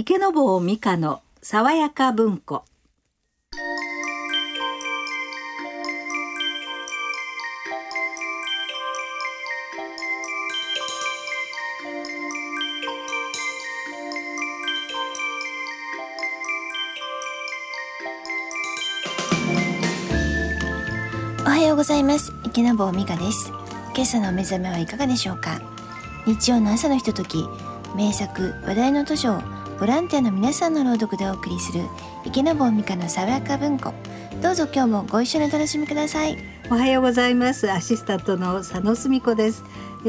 池坊美香の爽やか文庫。おはようございます。池坊美香です。今朝のお目覚めはいかがでしょうか？日曜の朝のひととき名作話題の図書をボランティアの皆さんの朗読でお送りする池坊美香の爽やか文庫。どうぞ今日もご一緒にお楽しみください。おはようございます。アシスタントの佐野澄子です。え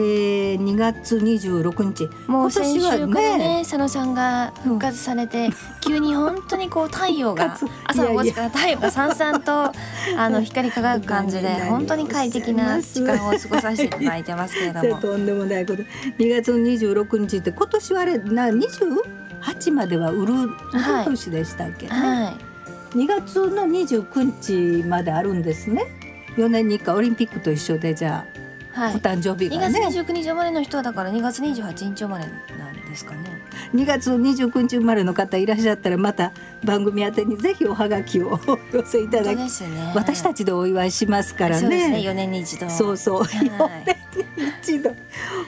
ー、2月26日。もう先週からねね佐野さんが復活されて、うん、急に本当にこう太陽が 朝の5時から太陽がさんさんとあの光り輝く感じで本当に快適な時間を過ごさせていただいてますけれども。とんでもないこと2月の26日って今年はあれな28までは売る年でしたっけね、はい。はい、2月の29日まであるんですね。4年に1回オリンピックと一緒でじゃあはい、お誕生日がね。2月29日生まれの人はだから2月28日生まれなんですかね。2月29日生まれの方いらっしゃったらまた番組宛にぜひおはがきをお 寄せいただき、ね、私たちでお祝いしますからね。そうですね。4年に一度。そうそう、はい、4年に一度。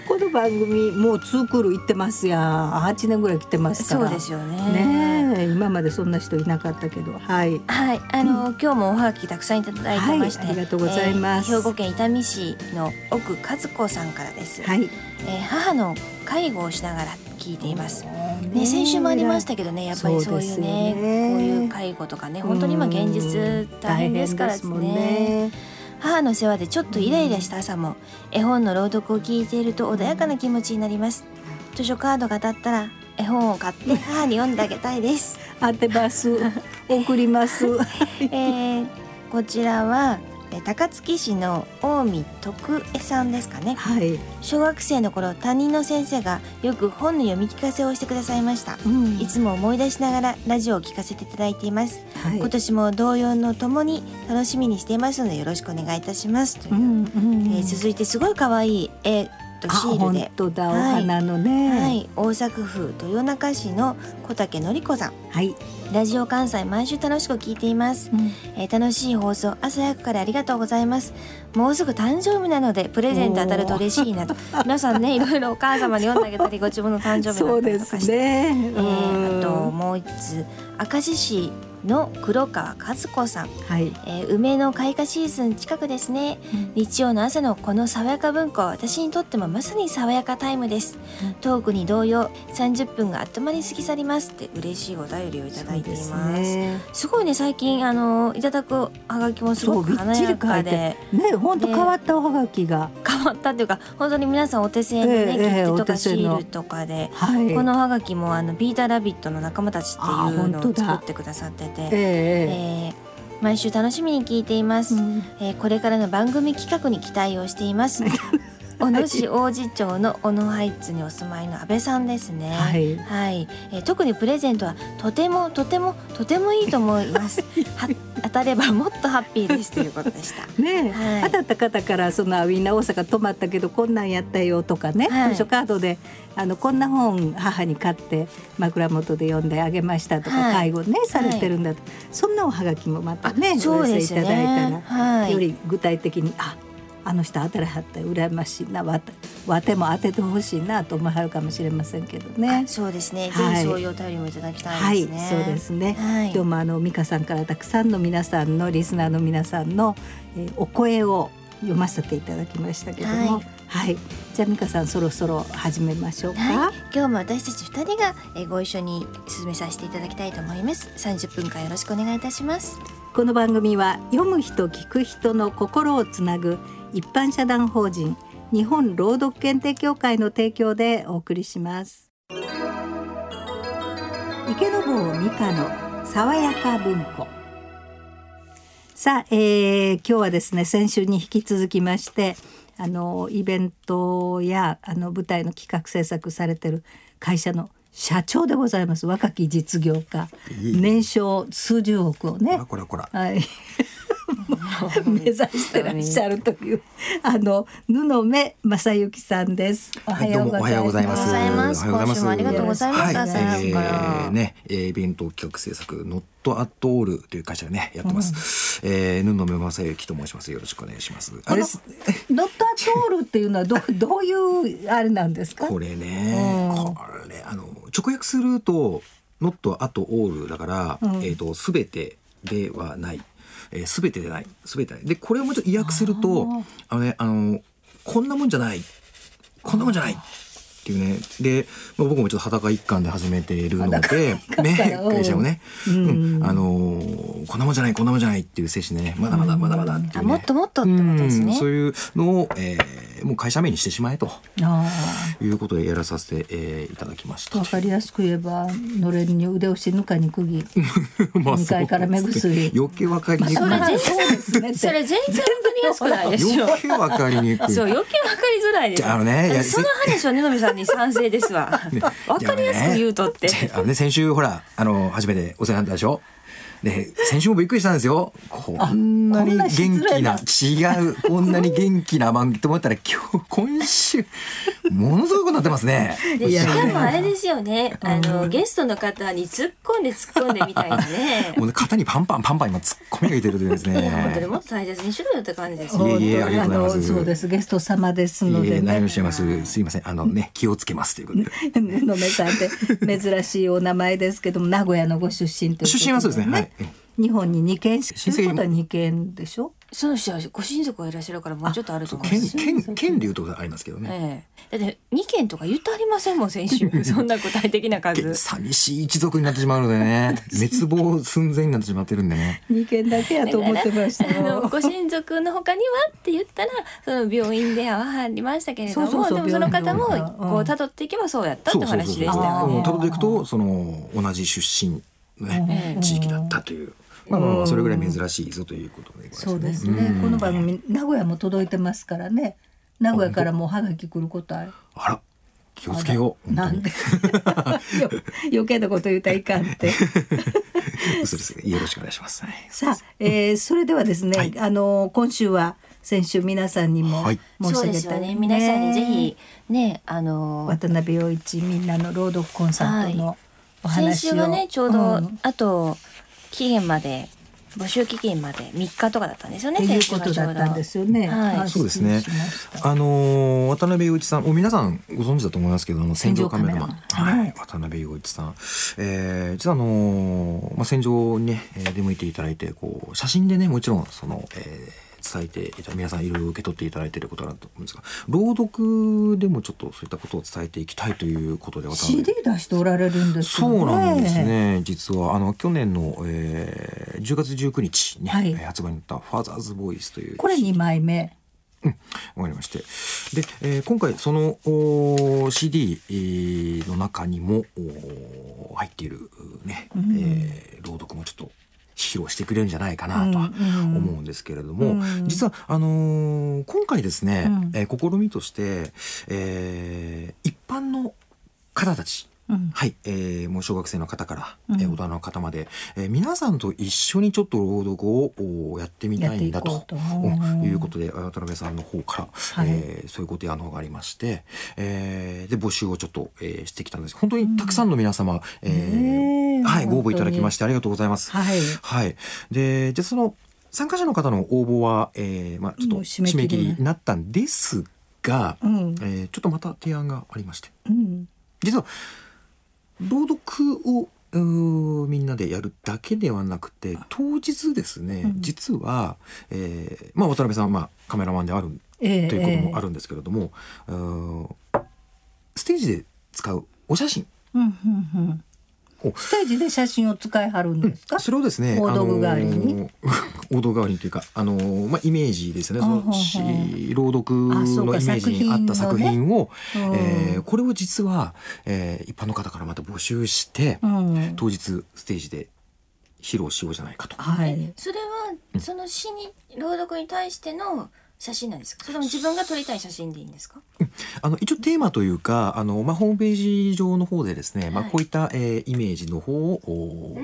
この番組もうツークール行ってますや8年ぐらい来てますから。そうですよね。ね今までそんな人いなかったけど。はい。はい。あの、うん、今日もおはがきたくさんいただいてまして、はい、ありがとうございます、えー、兵庫県伊丹市の奥和子さんからです。はい、えー、母の介護をしながら聞いています。ね、先週もありましたけどね、やっぱりそういうね、ね。こういう介護とかね、本当に今現実大変ですからですね。母の世話でちょっとイライラした朝も絵本の朗読を聞いていると穏やかな気持ちになります。図書カードが当たったら絵本を買って母に読んであげたいです。当てます。送ります。えー、こちらは高槻市の近江徳江さんですかね、はい、小学生の頃担任の先生がよく本の読み聞かせをしてくださいました、うん、いつも思い出しながらラジオを聞かせていただいています、はい、今年も同様のともに楽しみにしていますのでよろしくお願いいたしますという、うんうんえー、続いてすごい可愛い絵とシールで本当だお花のね、はい、はい、大阪府豊中市の小竹典子さん、はい、ラジオ関西毎週楽しく聞いています、うん、えー、楽しい放送朝早くからありがとうございます。もうすぐ誕生日なのでプレゼント当たると嬉しいなと。皆さんねいろいろお母様に読んであげたりご自分の誕生日だったりとかして、ね、えー、あともう一つ明石市の黒川和子さん、はい、えー、梅の開花シーズン近くですね、うん、日曜の朝のこの爽やか文化は私にとってもまさに爽やかタイムです、うん、トークに同様30分があっと間に過ぎ去りますって嬉しいお便りをいただいています。す、ね,、ごいね最近あのいただくはがきもすごく華やかで。ね本当変わったおはがきが。変わったっていうか本当に皆さんお手製でね、えー、切手とかシールとかで、はい、このおはがきもあのピーターラビットの仲間たちっていうのを作ってくださってて、えー、えー、毎週楽しみに聞いています、うん、えー、これからの番組企画に期待をしています 小野市王子町の小野ハイツにお住まいの安倍さんですね。はい、はい、えー、特にプレゼントはとてもとてもとてもいいと思います。は当たればもっとハッピーですということでした。ね、はい、当たった方からそのみんな大阪泊まったけどこんなんやったよとかね、はい、図書カードであのこんな本母に買って枕元で読んであげましたとか、はい、介護ねされてるんだと、そんなおはがきもまたねお寄せいただいたら、より具体的にああの人当たらはった羨ましいなわわても当ててほしいなと思わはるかもしれませんけどね。そうですね。はい、ぜひそういうお便りもいただきたいですね。はい、そうですね。はい、今日もあの美香さんからたくさんの皆さんのリスナーの皆さんの、えー、お声を読ませていただきましたけども。はいはい、じゃあ美香さんそろそろ始めましょうか、はい、今日も私たち二人がご一緒に進めさせていただきたいと思います三十分間よろしくお願いいたしますこの番組は読む人聞く人の心をつなぐ一般社団法人日本朗読検定協会の提供でお送りします。池坊美香の爽やか文庫。さあ、えー、今日はですね先週に引き続きましてあのイベントやあの舞台の企画制作されてる会社の社長でございます。若き実業家。年商数十億をね。こらこら。はい目指してらっしゃるというあの布目正幸さんです。おはようございます。おはようございます。今週もありがとうございます。はい、えー、ね、イベント企画制作ノットアットオールという会社でねやってます。うん、えー、布目正幸と申します。よろしくお願いします。あれノットアットオールっていうのはど どういうあれなんですか？これね、うん、これあの直訳するとノットアットオールだから、うん、えっ、ー、とすべてではない。えー、全てでない。全てない。でこれをもうちょっと意訳するとあのねあのこんなもんじゃない。こんなもんじゃない。っていうね。で、まあ、僕もちょっと裸一貫で始めているのでね会社をね、うん、うん、あのー、こんなもんじゃないこんなもんじゃないっていう精神でねまだまだまだまだっていう、ね、もっともっとってことですね、そういうのを、えー、もう会社名にしてしまえということでやらさせて、えー、いただきました。わかりやすく言えばのれんに腕をしぬかに釘 まあ2階から目薬。余計わかりにくい、まあ、それ全然それ全然わかりやすくないでしょ。余計わかりにくい。そう余計わかりづらいです。あのねその話はねのみさんに賛成ですわ。わ、かりやすく言うとって。あのね先週ほらあの初めてお世話になったでしょ？で先週もびっくりしたんですよ。こんなに元気な違うこんなに元気な番組と思ったら今日 今週ものすごくなってますね。でしかもあれですよね。あの、ゲストの方に突っ込んで突っ込んでみたいなね。もう肩にパンパンパンパン今突っ込みがいてるというですね。本当にもっと大切にしろよ。って感じです。よいえいえありがとうございます。そうです。ゲスト様ですので、ね、何をしてます？すいません。あのね気をつけますということで。のめさんって珍しいお名前ですけども名古屋のご出身という、ね、出身はそうですね。はい日本に二件しかことは二件でしょ？その人はご親族がいらっしゃるからもうちょっとあると思うんです県県県流とかありますけどね、ええ、だって二件とか言ってありませんもん先週。そんな具体的な数。寂しい一族になってしまうのでね。滅亡寸前になってしまってるんでね。二件だけやと思ってました。ご親族の他にはって言ったらその病院ではありましたけれどもでもその方もこう辿っていけばそうやったって話でしたよね。辿っていくとその同じ出身ね、地域だったという。まあまあまあそれぐらい珍しいぞということで、ね、そうですね、この番組名古屋も届いてますからね。名古屋からもうはがき来ることある。あら気をつけようなんで？余計なこと言うたらいかんって。嘘ですよろしくお願いします、さあ、えー、それではですね、はい、あの今週は先週皆さんにも申し上げた、ね。ね、皆さんにぜひねあの渡辺陽一みんなの朗読コンサートのお話を、はい、先週はねちょうど、うん、あと期限まで募集期限まで3日とかだったんですよね。ということだったんですよね。はい、そうですね。あの渡辺陽一さん、お皆さんご存知だと思いますけど、あの戦場カメラマン、はい、渡辺陽一さん、えー、実はあのまあ戦場にね出向いていただいて、こう写真でねもちろんその。えー伝えていた皆さんいろいろ受け取っていただいていることだと思うんですが朗読でもちょっとそういったことを伝えていきたいということで CD 出しておられるんですね。そうなんですね。実はあの去年の、えー、10月19日に、はい、発売になった「ファーザーズ・ボイス」というこれ2枚目。うん、わかりまして。で、えー、今回その CD の中にも入っているね、うん、えー、朗読もちょっと披露してくれるんじゃないかなとは思うんですけれども、実はあのー、今回ですね、うん、えー、試みとして、えー、一般の方たちうん、はい、えー、もう小学生の方から、うん、えー、大人の方まで、えー、皆さんと一緒にちょっと朗読をやってみたいんだということで渡辺さんの方から、はい、えー、そういうご提案の方がありまして、えー、で募集をちょっと、えー、してきたんです。本当にたくさんの皆様、うん、えー、はい、ご応募いただきましてありがとうございます。はい、はい、でじゃその参加者の方の応募は、えーまあ、ちょっと締め切りになったんですが、うん、えー、ちょっとまた提案がありまして、うん、実は朗読をみんなでやるだけではなくて当日ですね、うん、実は、えーまあ、渡辺さんは、まあ、カメラマンである、えー、ということもあるんですけれども、えー、ステージで使うお写真、うんうんうん。ステージで写真を使いはるんですか？それをですね、大道具代わりに。大道具代わりにというか、あのまあイメージですね。その朗読のイメージに合った作品を、ね、えー、これを実は、えー、一般の方からまた募集して、うん、当日ステージで披露しようじゃないかと。はい。それはその詩に朗読に対しての写真なんですか？それとも自分が撮りたい写真でいいんですか、あの一応テーマというかあの、まあ、ホームページ上の方でですね、はい、まあ、こういった、えー、イメージの方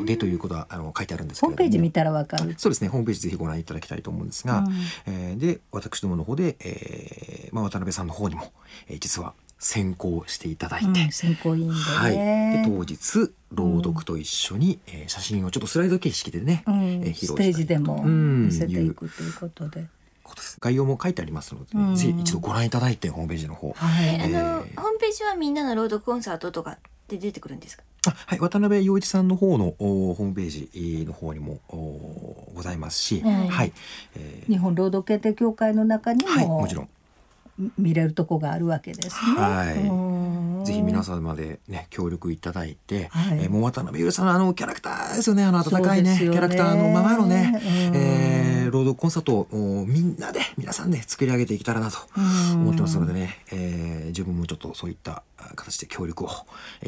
でということはあの書いてあるんですけどホームページ見たらわかる。そうですねホームページぜひご覧いただきたいと思うんですが、うん、えー、で私どもの方で、えーまあ、渡辺さんの方にも、えー、実は選考していただいて、うん、選考委員で、ね、はい、で当日朗読と一緒に、うん、えー、写真をちょっとスライド形式でね、うん、えー、披露ステージでも見せていくということで。概要も書いてありますので、うん、ぜひ一度ご覧いただいてホームページの方、はい、えー、あのホームページはみんなの朗読コンサートとかで出てくるんですか？あはい。渡辺陽一さんの方のホームページの方にもございますし、はい、はい、えー、日本朗読検定協会の中にも、はい、もちろん。見れるとこがあるわけですね。はい。ぜひ皆様でね協力いただいて、はい、えー、もう渡辺優さんのあのキャラクターですよね。あの温かいね、ね、キャラクターのままのね、えー、朗読コンサートをみんなで皆さんで作り上げていけたらなと思ってますのでね、えー、自分もちょっとそういった形で協力を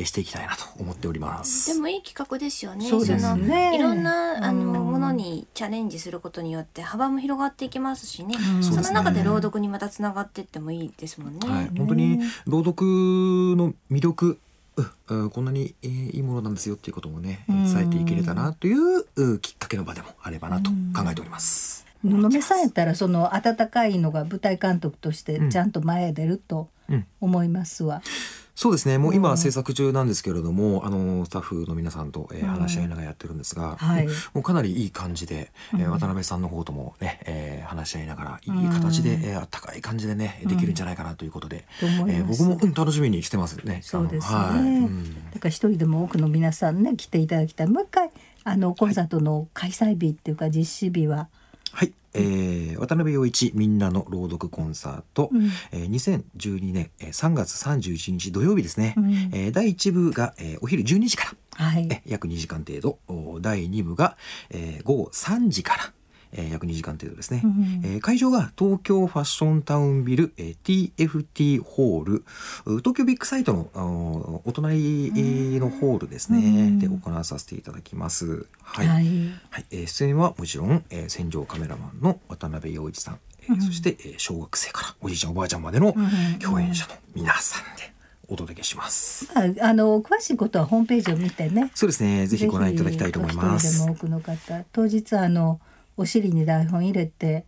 していきたいなと思っております。でもいい企画ですよね。そうですね。いろんなあのものにチャレンジすることによって幅も広がっていきますしね。その中で朗読にまたつながっていってもいいですもんね。はい、本当に朗読の魅力こんなにいいものなんですよっていうこともね伝えていけれたなというきっかけの場でもあればなと考えております。布目さんやったらその温かいのが舞台監督としてちゃんと前へ出ると思いますわ。うんそうですね。もう今は制作中なんですけれども、うん、あのスタッフの皆さんと、えー、話し合いながらやってるんですが、うんはい、もうかなりいい感じで、えー、渡辺さんの方ともね、えー、話し合いながらいい形で、うん、えー、あったかい感じでねできるんじゃないかなということで、うん、えー、僕も、うん、楽しみにしてますね。そうですね、はい、だから一人でも多くの皆さんね来ていただきたい。もう一回あのコンサートの開催日っていうか実施日は、はい、えー、渡辺陽一みんなの朗読コンサート、うん、えー、2012年3月31日土曜日ですね、うん、えー、第1部が、えー、お昼12時から、はい、え約2時間程度。第2部が、えー、午後3時からえー、約2時間程度ですね、うん、えー、会場が東京ファッションタウンビル、えー、TFT ホール。東京ビッグサイトのお隣のホールですね、うん、で行わさせていただきます。はい、はい、はい、えー、出演はもちろん、えー、戦場カメラマンの渡辺陽一さん、えー、うん、そして、えー、小学生からおじいちゃんおばあちゃんまでの共演者の皆さんで、お届けします。あ、あの詳しいことはホームページを見てね。そうですね。ぜひご覧いただきたいと思います。でも多くの方、当日あのお尻に台本入れて、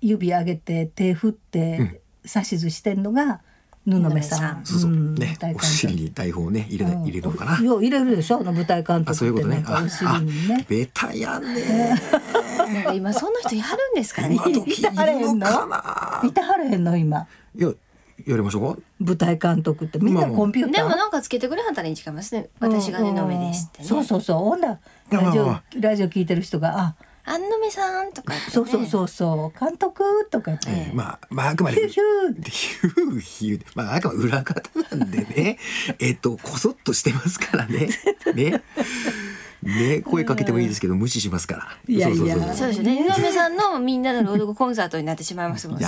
指上げて手振って指図してんのが布目さん。そうそう、ね、お尻に台本をね入れ、入れるのかな？よう入れるでしょ、あの舞台監督そういうことね。お尻にね。ベタやね。今そんな人やるんですかね？いたはれへんの。いたはれへんの？今。いや。やりましょうか？舞台監督ってみんなコンピューター、でもなんかつけてくれはったらいいん違いますね私がねのめですって、ね、そうそうそうほんだラジオラジオ聞いてる人があ安野目さんとか、ね、そうそうそうそう。監督とかって、えー、まあまああくまでヒューヒュー。ヒューまああくまで裏方なんでね。えっとこそっとしてますからね。ね。ね。声かけてもいいですけど無視しますから。いやいや。そうですね。井上さんのみんなの朗読コンサートになってしまいますもんね。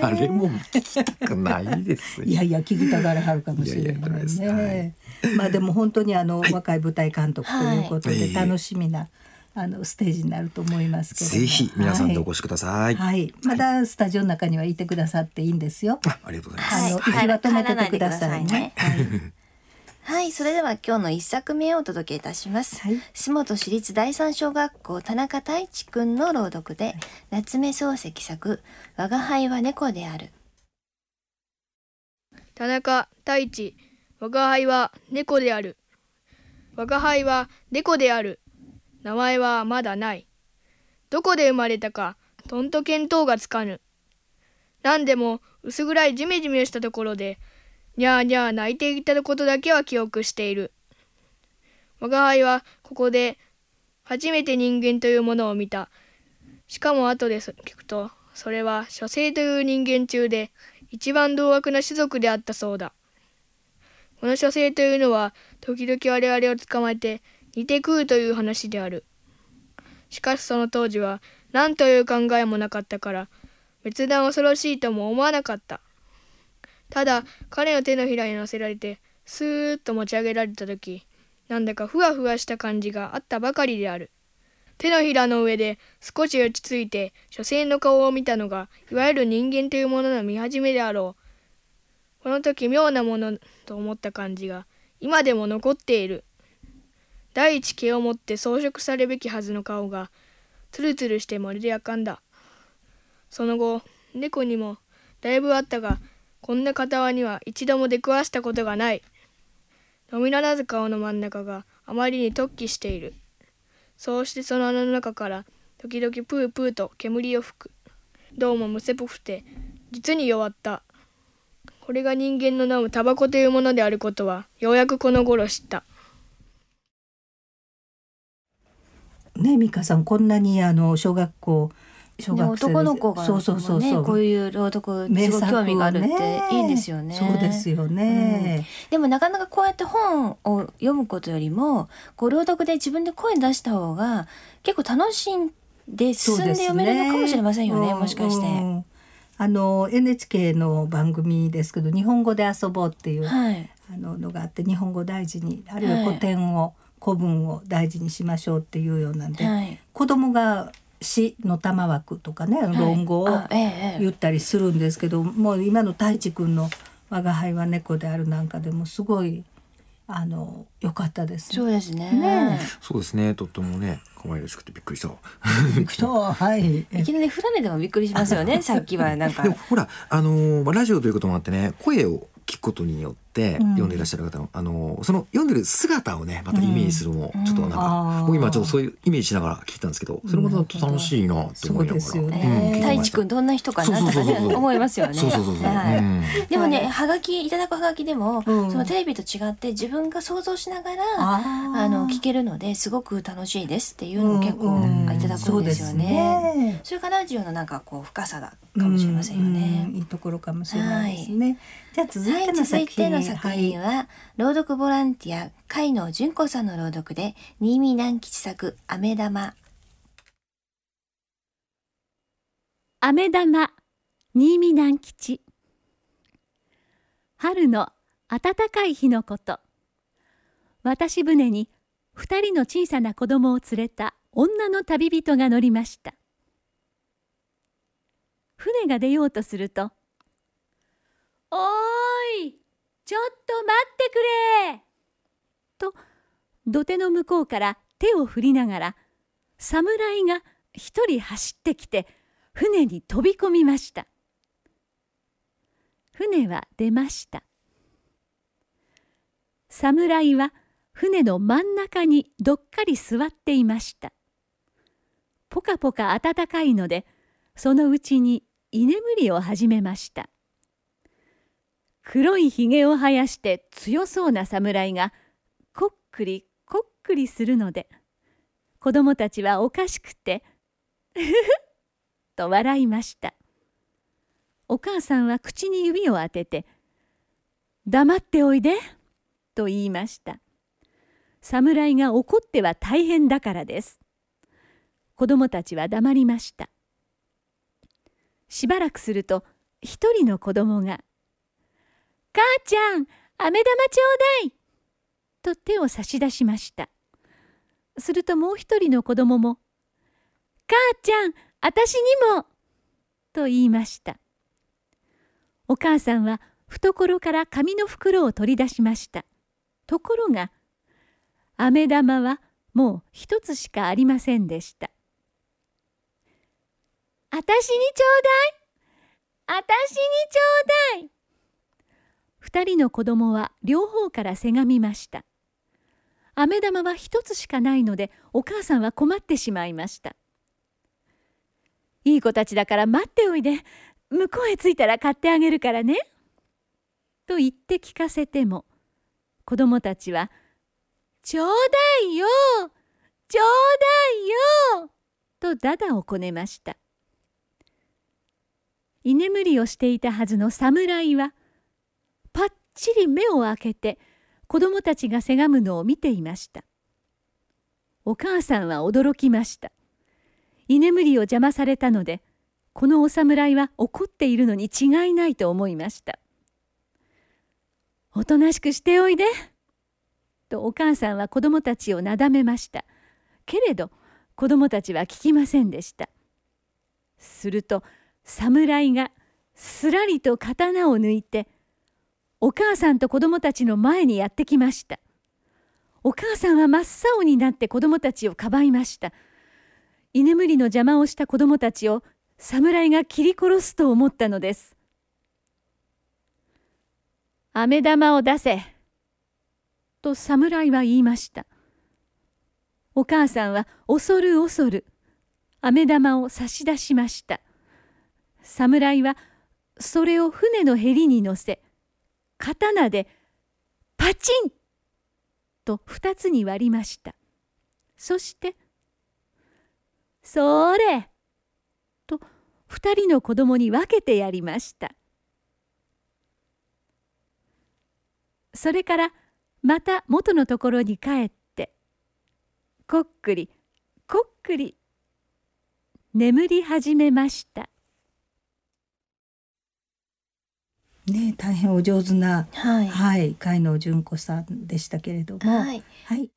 誰も聞きたくないです。いやいや聞きたがらはるかもしれないね。まあでも本当にあの、若い舞台監督ということで楽しみな。あのステージになると思いますけどぜひ皆さんでお越しください。はい、まだスタジオの中にはいてくださっていいんですよ。ありがとうございます。あの、はい、は止めててくださいね。はい、それでは今日の一作目をお届けいたします。はい、洲本市立第三小学校田中太一くんの朗読で、はい、夏目漱石作、我が輩は猫である。田中太一、我が輩は猫である。我が輩は猫である。名前はまだない。どこで生まれたか、とんと見当がつかぬ。何でも薄暗いジメジメしたところで、にゃーにゃー泣いていたことだけは記憶している。我が輩はここで初めて人間というものを見た。しかも後で聞くと、それは書生という人間中で一番同悪な種族であったそうだ。この書生というのは時々我々を捕まえて似て食うという話である。しかしその当時は何という考えもなかったから別段恐ろしいとも思わなかった。ただ彼の手のひらに乗せられてスーッと持ち上げられた時なんだかふわふわした感じがあったばかりである。手のひらの上で少し落ち着いて女性の顔を見たのがいわゆる人間というものの見始めであろうこの時妙なものと思った感じが今でも残っている第一毛を持って装飾されるべきはずの顔がツルツルしてまるでやかんだ。その後猫にもだいぶあったがこんな片には一度も出くわしたことがない。飲みならず顔の真ん中があまりに突起している。そうしてその穴の中から時々プープーと煙を吹く。どうもむせぽくて実に弱った。これが人間の飲むタバコというものであることはようやくこの頃知った。ね美香さんこんなにあの小学校小学生男の子が、ね、そうそうそうそう。こういう朗読すごい興味があるっていいですよね。そうですよね、うん、でもなかなかこうやって本を読むことよりもこう朗読で自分で声出した方が結構楽しんで進んで読めるのかもしれませんよね、ね、もしかして。うんあの NHK の番組ですけど「日本語で遊ぼう」っていう、はい、あののがあって日本語大事にあるいは古典を、はい古文を大事にしましょうっていうようなんで、はい、子供が詩の玉枠とかね、論語を言ったりするんですけど、もう今の太一くんの「我が輩は猫である」なんかでもすごいあの良かったです、そうですね。ねそうですね。とってもね可愛らしくてびっくりした。びっくりした。はい。いきなりフラネでもびっくりしますよね。さっきはなんか。ほらあのラジオということもあってね声を聞くことによって読んでいらっしゃる方の、うん、あのその読んでる姿をねまたイメージするのも、ちょっとなんか、僕今ちょっとそういうイメージしながら聞いたんですけどそれも楽しいなって思いながら、ね。太一くんどんな人かな？とかね思いますよね。でもねはがきいただくはがきでも、そのテレビと違って自分が想像しながらあの聞けるのですごく楽しいですっていうのを結構いただくんですよね。それからラジオのなんかこう深さだかもしれませんよね。いいところかもしれないですね。じゃあ続いての作品、の作品は、朗読ボランティア海野純子さんの朗読で新見南吉作飴玉。飴玉新見南吉。春の暖かい日のこと。渡し船に二人の小さな子供を連れた女の旅人が乗りました。船が出ようとすると「おーちょっと待ってくれ!」と土手の向こうから手を振りながら侍が一人走ってきて船に飛び込みました。船は出ました。侍は船の真ん中にどっかり座っていました。ぽかぽか暖かいのでそのうちに居眠りを始めました。黒いひげを生やして強そうな侍がこっくりこっくりするので子供たちはおかしくて「ふふ」と笑いました。お母さんは口に指を当てて「黙っておいで」と言いました。侍が怒っては大変だからです。子供たちは黙りました。しばらくすると一人の子供が母ちゃん、飴玉ちょうだいと手を差し出しました。するともう一人の子供も、母ちゃん、あたしにもと言いました。お母さんは懐から紙の袋を取り出しました。ところが、飴玉はもう一つしかありませんでした。あたしにちょうだいあたしにちょうだい二人の子供は両方からせがみました。飴玉は一つしかないのでお母さんは困ってしまいました。いい子たちだから待っておいで。向こうへ着いたら買ってあげるからね。と言って聞かせても子供たちは「ちょうだいよ。ちょうだいよ」とだだをこねました。居眠りをしていたはずの侍はちり目を開けて子供たちがせがむのを見ていました。お母さんは驚きました。居眠りを邪魔されたのでこのお侍は怒っているのに違いないと思いました。おとなしくしておいでとお母さんは子供たちをなだめました。けれど子供たちは聞きませんでした。すると侍がすらりと刀を抜いてお母さんと子供たちの前にやってきました。お母さんは真っ青になって子供たちをかばいました。居眠りの邪魔をした子供たちを侍が切り殺すと思ったのです。飴玉を出せ。と侍は言いました。お母さんは恐る恐る。飴玉を差し出しました。侍はそれを船のへりに乗せ刀でパチン！と二つに割りました。そして「それ!」と二人の子供に分けてやりました。それからまた元のところに帰ってこっくりこっくり眠り始めました。ね、大変お上手な、はい、はい、海野純子さんでしたけれども、はい、はい。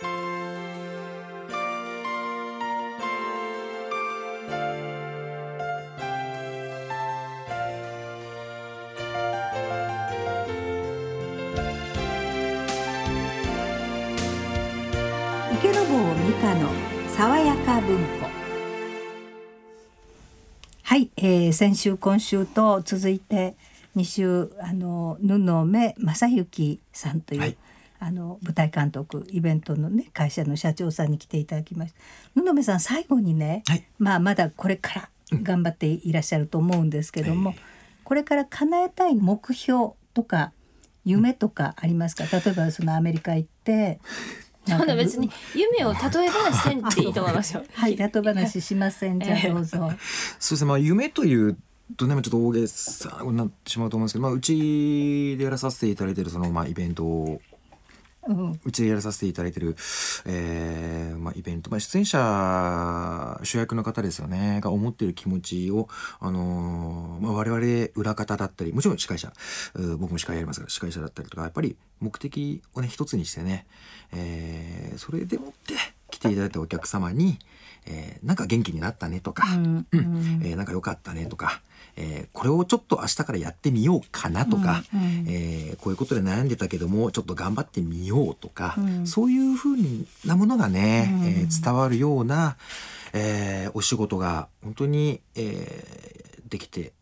池坊美香の爽やか文庫。はい、えー、先週今週と続いて2週あの布目正幸さんという、はい、あの舞台監督イベントのね会社の社長さんに来ていただきました布目さん最後にね、はい、まあまだこれから頑張っていらっしゃると思うんですけども、うん、これから叶えたい目標とか夢とかありますか、例えばそのアメリカ行って そんな別に夢を例え話せんっていいと思いますよ。はい、例え話しません。じゃどうぞ。そうですね。まあ夢というとねちょっと大げさになってしまうと思うんですけど、まあ、うちでやらさせていただいてるその、まあ、イベントをうちでやらさせていただいてる、えーまあ、イベント、まあ、出演者主役の方ですよねが思っている気持ちを、あのーまあ、我々裏方だったりもちろん司会者僕も司会やりますが司会者だったりとかやっぱり目的をね一つにしてね、えー、それでもって来ていただいたお客様に、えー、なんか元気になったねとか、うんうん、えー、なんか良かったねとか、えー、これをちょっと明日からやってみようかなとか、うんうん、えー、こういうことで悩んでたけどもちょっと頑張ってみようとか、うん、そういうふうなものがね、うん、えー、伝わるような、えー、お仕事が本当に、えー、できて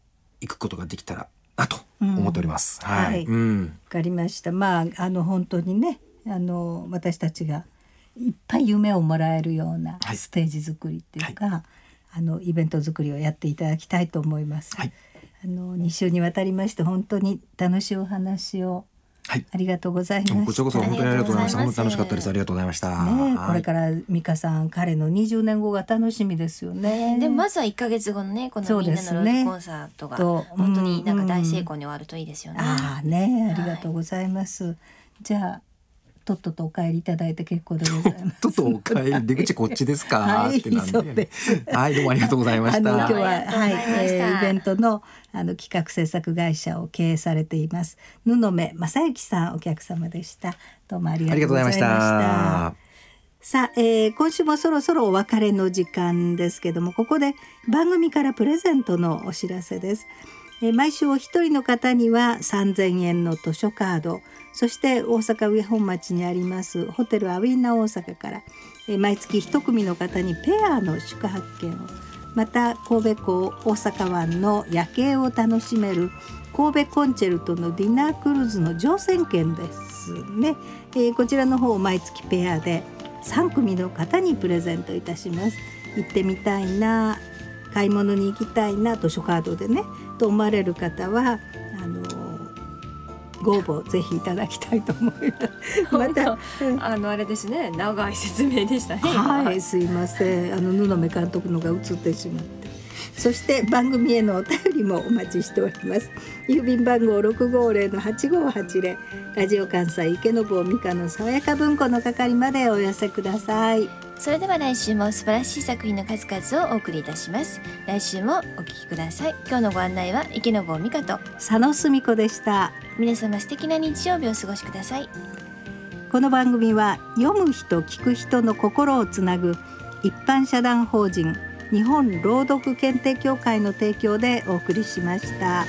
いくことができたらなと思っております。うん、はい。わ、うん、かりました。まああの本当にねあの私たちがいっぱい夢をもらえるようなステージ作りっていうか、はいあのイベント作りをやっていただきたいと思います。はい、あの2週にわたりまして本当に楽しいお話をはい、ありがとうございましこちらこそ本当にありがとうございました。本当楽しかったです。ありがとうございました。ね、これから美香さん、彼の20年後が楽しみですよね。でもまずは1か月後のね、このみんなのロードコンサートが、本当になんか大成功に終わるといいですよね。ああね、ありがとうございます。じゃあとっととお帰りいただいて結構でございます。とっとお帰り出口こっちですか？はい、そうです。はい、どうもありがとうございました。今日ははい、えー、イベントのあの企画制作会社を経営されています布目正幸さんお客様でした。どうもありがとうございました。さあ、えー、今週もそろそろお別れの時間ですけどもここで番組からプレゼントのお知らせです。え、毎週お一人の方には3000円の図書カードそして大阪上本町にありますホテルアウィーナ大阪から、え毎月1組の方にペアの宿泊券をまた神戸港大阪湾の夜景を楽しめる神戸コンチェルトのディナークルーズの乗船券ですね、え、こちらの方を毎月ペアで3組の方にプレゼントいたします。行ってみたいな買い物に行きたいな図書カードでね。と思われる方はご応募ぜひいただきたいと思います。また、あのあれですね、長い説明でしたね。はい、すいません。あの布目監督のが映ってしまって。そして番組へのお便りもお待ちしております郵便番号六五零の八五八零ラジオ関西池坊美香の爽やか文庫の係までお寄せくださいそれでは来週も素晴らしい作品の数々をお送りいたします。来週もお聞きください。今日のご案内は池坊美香と。佐野澄子でした。皆様素敵な日曜日をお過ごしください。この番組は読む人聞く人の心をつなぐ一般社団法人日本朗読検定協会の提供でお送りしました。